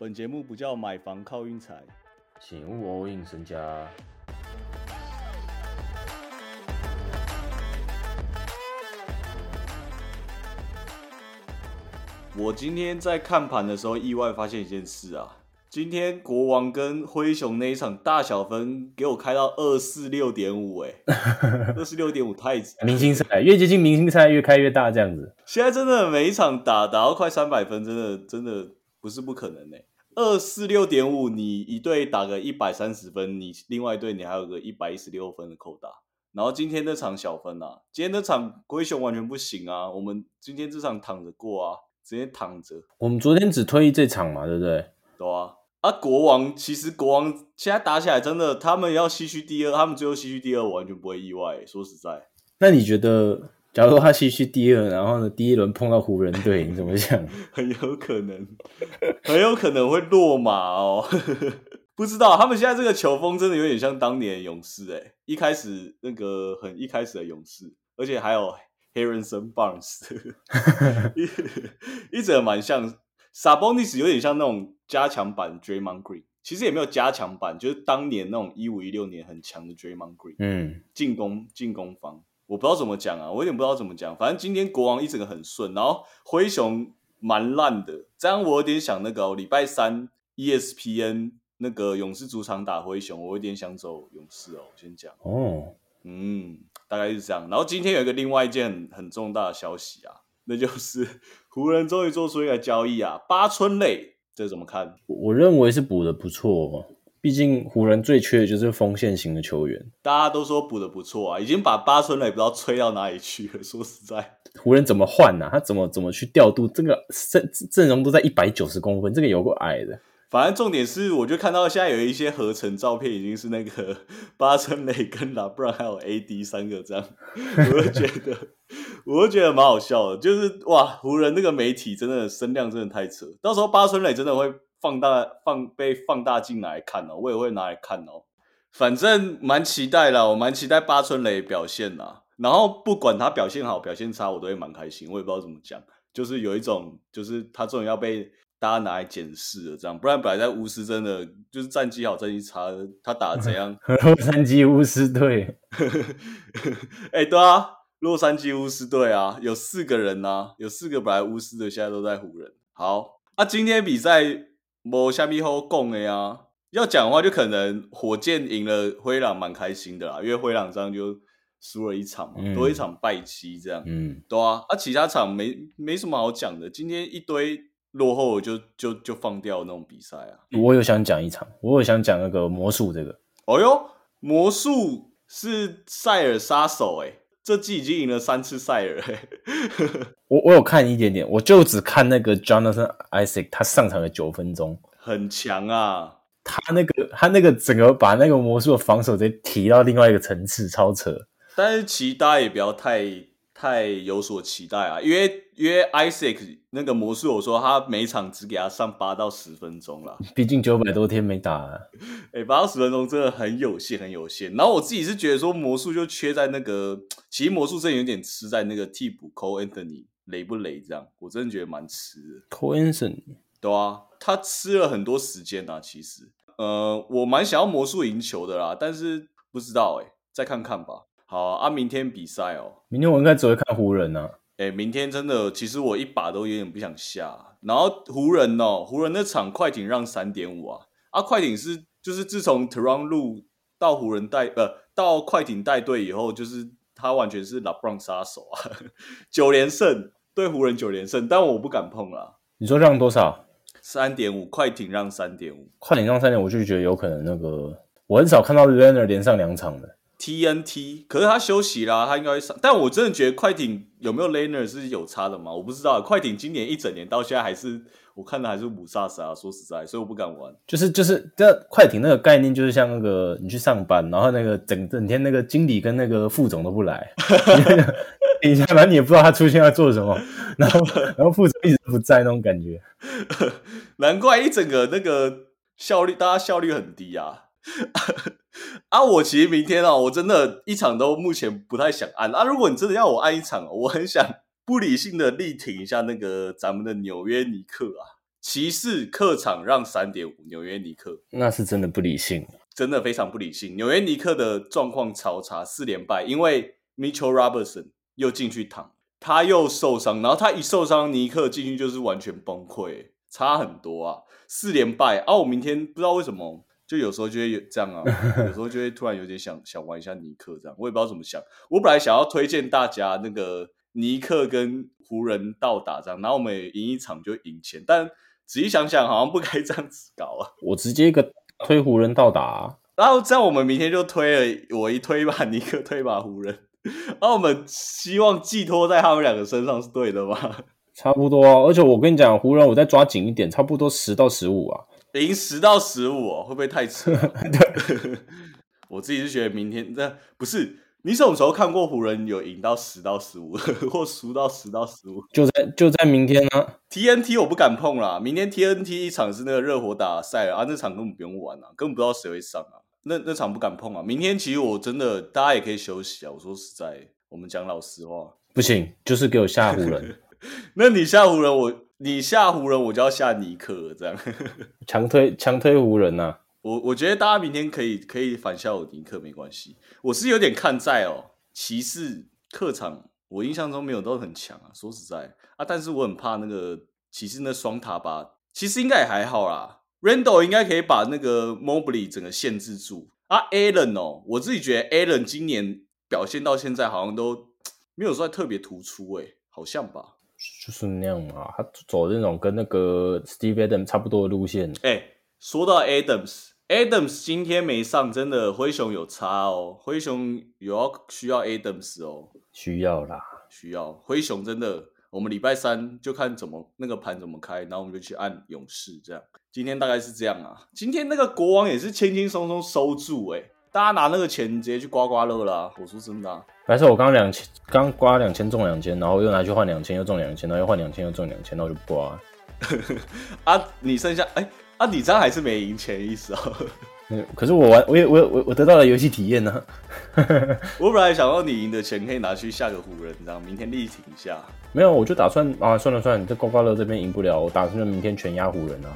本节目不叫买房靠运财，请勿 all in 身家。我今天在看盘的时候，意外发现一件事啊。今天国王跟灰熊那一场大小分给我开到二四六点五，哎，二四六点五太明星赛越接近明星赛越开越大这样子。现在真的每一场打打到快三百分，真的真的不是不可能哎。二四六点五，你一队打个一百三十分，你另外一队你还有个一百一十六分的扣打。然后今天这场小分啊，今天这场龟熊完全不行啊，我们今天这场躺着过啊，直接躺着。我们昨天只推这场嘛，对不对？对啊。啊，国王其实国王现在打起来真的，他们要西区第二，他们最后西区第二，我完全不会意外。说实在，那你觉得，假如说他西区第二，然后呢，第一轮碰到湖人队，你怎么想？很有可能，很有可能会落马哦。不知道，他们现在这个球风真的有点像当年勇士，哎，一开始那个很一开始的勇士，而且还有 Harrison Barnes，一一直蛮像。Sabonis 有点像那种加强版 Draymond Green，其实也没有加强版，就是当年那种一五一六年很强的 Draymond Green。嗯，进攻进攻方，我不知道怎么讲啊，我有点不知道怎么讲。反正今天国王一整个很顺，然后灰熊蛮烂的。这样我有点想那个礼拜三 ESPN 那个勇士主场打灰熊，我有点想走勇士哦。我先讲哦，嗯，大概是这样。然后今天有一个另外一件很重大的消息啊，那就是。湖人终于做出一个交易啊，八村垒，这怎么看？我认为是补的不错，毕竟湖人最缺的就是锋线型的球员。大家都说补的不错啊，已经把八村垒不知道吹到哪里去了。说实在，湖人怎么换呢？他怎么怎么去调度这个阵阵容都在一百九十公分，这个有个矮的。反正重点是，我就看到现在有一些合成照片，已经是那个八村垒跟拉布朗还有 AD 三个这样，我就觉得，我就觉得蛮好笑的。就是哇，湖人那个媒体真的声量真的太扯，到时候八村垒真的会放大放被放大镜来看哦，我也会拿来看哦。反正蛮期待啦，我蛮期待八村垒表现啦。然后不管他表现好表现差，我都会蛮开心。我也不知道怎么讲，就是有一种，就是他终于要被。大家拿来检视了，这样不然本来在巫师真的就是战绩好，战绩差，他打的怎样？洛杉矶巫师队，哎，对啊，洛杉矶巫师队啊，有四个人呐，有四个本来巫师的，现在都在湖人。好，啊，今天比赛某虾米后共的呀，要讲的话就可能火箭赢了灰狼，蛮开心的啦，因为灰狼这样就输了一场嘛，多一场败绩这样，嗯，对啊，啊，其他场没没什么好讲的，今天一堆。落后就就就放掉那种比赛啊！我有想讲一场，我有想讲那个魔术这个。哦哟，魔术是塞尔杀手哎，这季已经赢了三次赛尔哎。我我有看一点点，我就只看那个 Jonathan Isaac，他上场了九分钟，很强啊！他那个他那个整个把那个魔术的防守直接提到另外一个层次，超扯。但是其他也不要太。太有所期待啊！因为因为 Isaac 那个魔术，我说他每场只给他上八到十分钟啦，毕竟九百多天没打，哎，八到十分钟真的很有限，很有限。然后我自己是觉得说魔术就缺在那个，其实魔术真的有点吃在那个替补 Cole Anthony 雷不雷这样，我真的觉得蛮吃的。Cole Anthony 对啊，他吃了很多时间啊。其实，呃，我蛮想要魔术赢球的啦，但是不知道哎，再看看吧。好啊，明天比赛哦。明天我应该只会看湖人呢。哎，明天真的，其实我一把都有点不想下。然后湖人哦，湖人那场快艇让三点五啊。啊，快艇是就是自从 t r o n 路到湖人带呃到快艇带队以后，就是他完全是 LeBron 杀手啊，九连胜对湖人九连胜，但我不敢碰啦。你说让多少？三点五，快艇让三点五，快艇让三点，我就觉得有可能那个，我很少看到 Leonard 连上两场的。TNT，可是他休息啦，他应该会上。但我真的觉得快艇有没有 Laner 是有差的嘛？我不知道。快艇今年一整年到现在还是我看的还是五杀杀，说实在，所以我不敢玩。就是就是这快艇那个概念，就是像那个你去上班，然后那个整整天那个经理跟那个副总都不来，你下班你也不知道他出现在做什么，然后然后副总一直不在那种感觉，难怪一整个那个效率，大家效率很低啊。啊，我其实明天啊，我真的一场都目前不太想按啊。如果你真的要我按一场，我很想不理性的力挺一下那个咱们的纽约尼克啊，骑士客场让三点五，纽约尼克那是真的不理性。真的非常不理性。纽约尼克的状况超差，四连败，因为 Mitchell Robertson 又进去躺，他又受伤，然后他一受伤，尼克进去就是完全崩溃，差很多啊，四连败啊！我明天不知道为什么，就有时候就会有这样啊，有时候就会突然有点想想玩一下尼克这样，我也不知道怎么想。我本来想要推荐大家那个尼克跟湖人倒打这样，然后我们赢一场就赢钱，但仔细想想，好像不该这样子搞啊。我直接一个推湖人到达，然后这样我们明天就推了，我一推把尼克，推把湖人，然后我们希望寄托在他们两个身上是对的吗？差不多啊。而且我跟你讲，湖人我再抓紧一点，差不多十到十五啊。赢十到十五哦，会不会太扯？我自己是觉得明天这不是你什么时候看过湖人有赢到十到十五，或输到十到十五？就在就在明天呢、TNT 我不敢碰啦，明天 TNT 一场是那个热火打赛啊，那场根本不用玩啊，根本不知道谁会上啊，那那场不敢碰啊。明天其实我真的大家也可以休息啊，我说实在，我们讲老实话，不行，就是给我吓湖人，那你吓湖人，我你下湖人，我就要下尼克了这样。强推强推湖人呐、我我觉得大家明天可以可以反下我尼克没关系，我是有点看在哦，骑士客场我印象中没有都很强啊，说实在。啊，但是我很怕那个骑士那双塔吧，其实应该也还好啦，Randall 应该可以把那个 Mobley 整个限制住。啊，Allen 哦，我自己觉得 Allen 今年表现到现在好像都没有说特别突出诶、好像吧。就是那样嘛。他走那种跟那个 Steve Adams 差不多的路线，哎、说到 Adams，Adams 今天没上，真的灰熊有差哦。灰熊有要需要 Adams 哦，需要啦。需要灰熊真的。我们礼拜三就看怎么那个盘怎么开，然后我们就去按勇士这样。今天大概是这样啊。今天那个国王也是轻轻松松收住、哎，大家拿那个钱直接去刮刮乐啦。我说真的、啊，白色我刚两千，刚刮两千中两千，然后又拿去换两千，又中两千，然后又换两千，又中两千，然后我就不刮。啊，你剩下哎、啊，你这样还是没赢钱的意思哦。嗯可是我玩，我也我我我得到了游戏体验呢、我本来想到你赢的钱可以拿去下个湖人，你知道明天力挺一下。没有，我就打算啊，算了算了，这刮刮乐这边赢不了，我打算明天全压湖人啊。